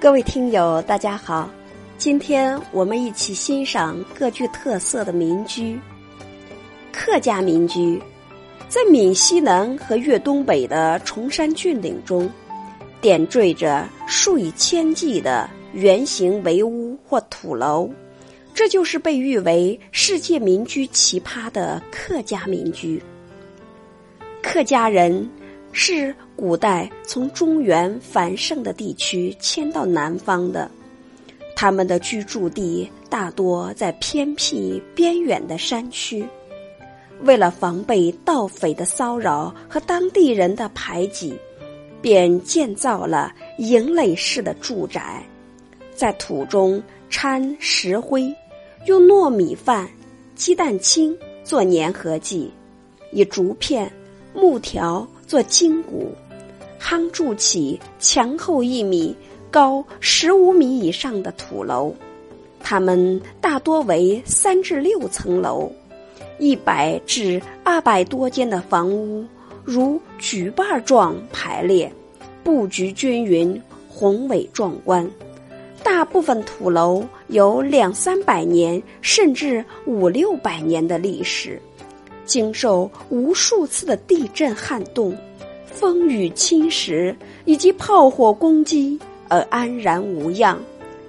各位听友，大家好，今天我们一起欣赏各具特色的民居。客家民居在闽西南和粤东北的崇山峻岭中，点缀着数以千计的圆形围屋或土楼，这就是被誉为世界民居奇葩的客家民居。客家人是古代从中原繁盛的地区迁到南方的，他们的居住地大多在偏僻边远的山区。为了防备盗匪的骚扰和当地人的排挤，便建造了营垒式的住宅，在土中掺石灰，用糯米饭、鸡蛋清做粘合剂，以竹片、木条做筋骨，夯筑起墙厚一米、高十五米以上的土楼。它们大多为三至六层楼。一百至二百多间的房屋如举瓣状排列，布局均匀，宏伟壮观。大部分土楼有两三百年甚至五六百年的历史，经受无数次的地震撼动、风雨侵蚀以及炮火攻击而安然无恙，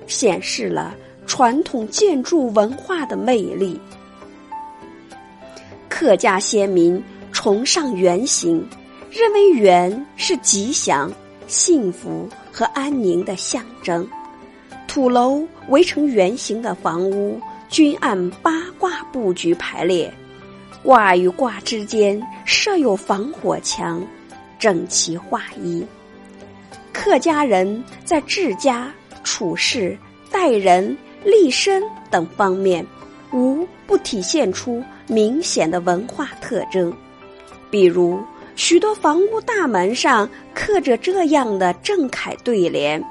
显示了传统建筑文化的魅力。客家先民崇尚圆形，认为圆是吉祥、幸福和安宁的象征。土楼围成圆形的房屋，均按八卦布局排列，卦与卦之间设有防火墙，整齐划一。客家人在治家、处事、待人、立身等方面，无不体现出。明显的文化特征，比如许多房屋大门上刻着这样的正楷对联：“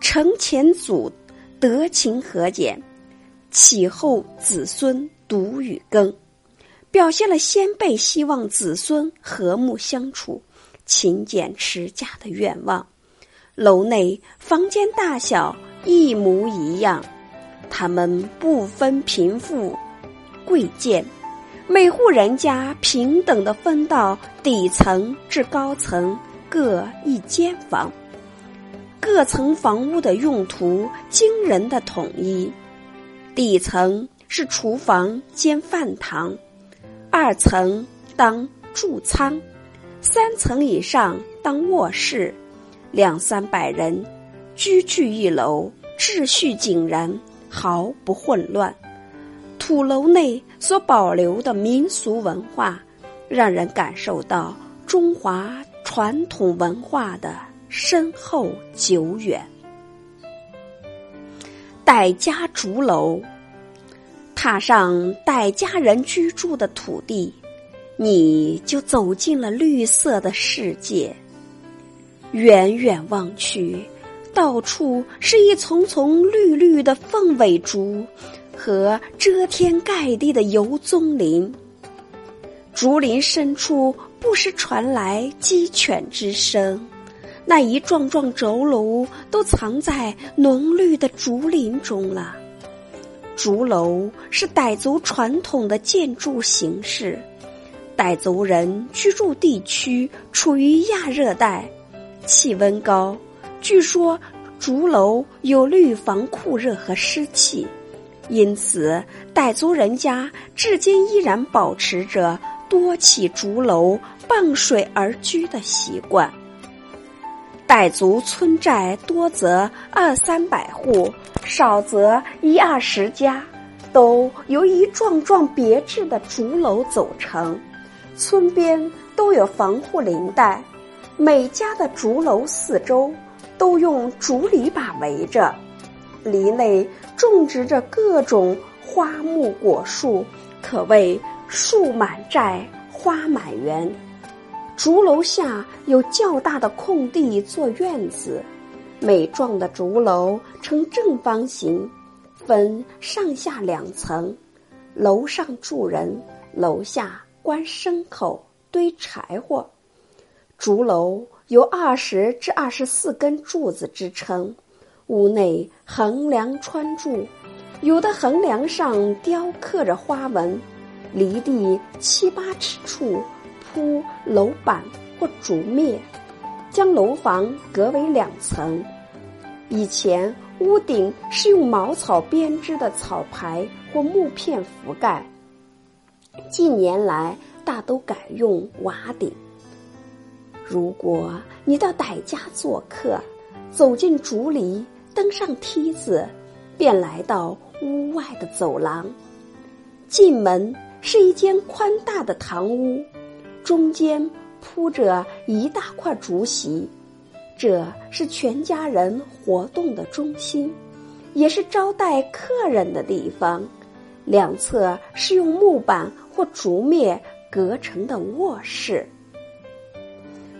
承前祖德勤和俭，启后子孙独与耕”，表现了先辈希望子孙和睦相处、勤俭持家的愿望。楼内房间大小一模一样，他们不分贫富。贵贱，每户人家平等的分到底层至高层各一间房，各层房屋的用途惊人的统一。底层是厨房兼饭堂，二层当住仓，三层以上当卧室，两三百人居聚一楼，秩序井然，毫不混乱。土楼内所保留的民俗文化，让人感受到中华传统文化的深厚久远。傣家竹楼，踏上带家人居住的土地，你就走进了绿色的世界。远远望去，到处是一丛丛绿绿的凤尾竹。和遮天盖地的油棕林，竹林深处不时传来鸡犬之声，那一幢幢轴楼都藏在浓绿的竹林中了。竹楼是傣族传统的建筑形式，傣族人居住地区处于亚热带，气温高，据说竹楼有利于防酷热和湿气。因此，傣族人家至今依然保持着多起竹楼傍水而居的习惯。傣族村寨多则二三百户，少则一二十家，都由一幢幢别致的竹楼组成。村边都有防护林带，每家的竹楼四周都用竹篱笆围着。篱内种植着各种花木果树，可谓树满寨，花满园。竹楼下有较大的空地做院子，每幢的竹楼呈正方形，分上下两层，楼上住人，楼下关牲口、堆柴火。竹楼有二十至二十四根柱子支撑，屋内横梁穿柱，有的横梁上雕刻着花纹，离地七八尺处铺楼板或竹篾，将楼房隔为两层。以前屋顶是用茅草编织的草牌或木片覆盖，近年来大都改用瓦顶。如果你到傣家做客，走进竹篱，登上梯子，便来到屋外的走廊。进门是一间宽大的堂屋，中间铺着一大块竹席，这是全家人活动的中心，也是招待客人的地方。两侧是用木板或竹篾隔成的卧室。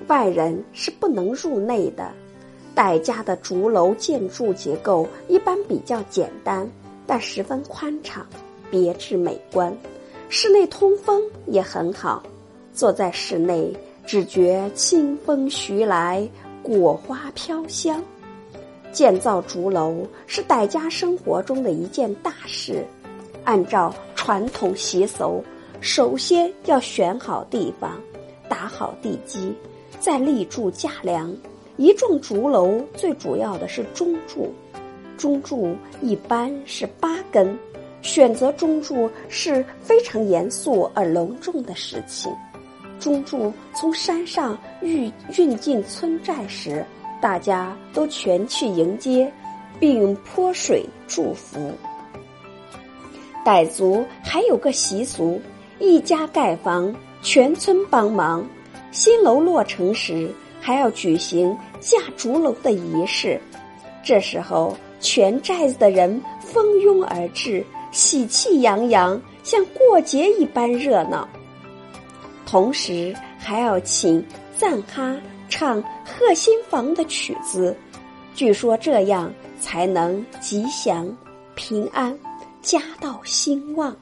外人是不能入内的。傣家的竹楼建筑结构一般比较简单，但十分宽敞，别致美观。室内通风也很好，坐在室内只觉清风徐来，果花飘香。建造竹楼是傣家生活中的一件大事。按照传统习俗，首先要选好地方，打好地基。再立柱架梁，一幢竹楼最主要的是中柱，中柱一般是八根。选择中柱是非常严肃而隆重的事情。中柱从山上运运进村寨时，大家都全去迎接，并泼水祝福。傣族还有个习俗，一家盖房，全村帮忙。新楼落成时，还要举行架竹楼的仪式。这时候，全寨子的人蜂拥而至，喜气洋洋，像过节一般热闹。同时，还要请赞哈唱贺新房的曲子，据说这样才能吉祥、平安、家道兴旺。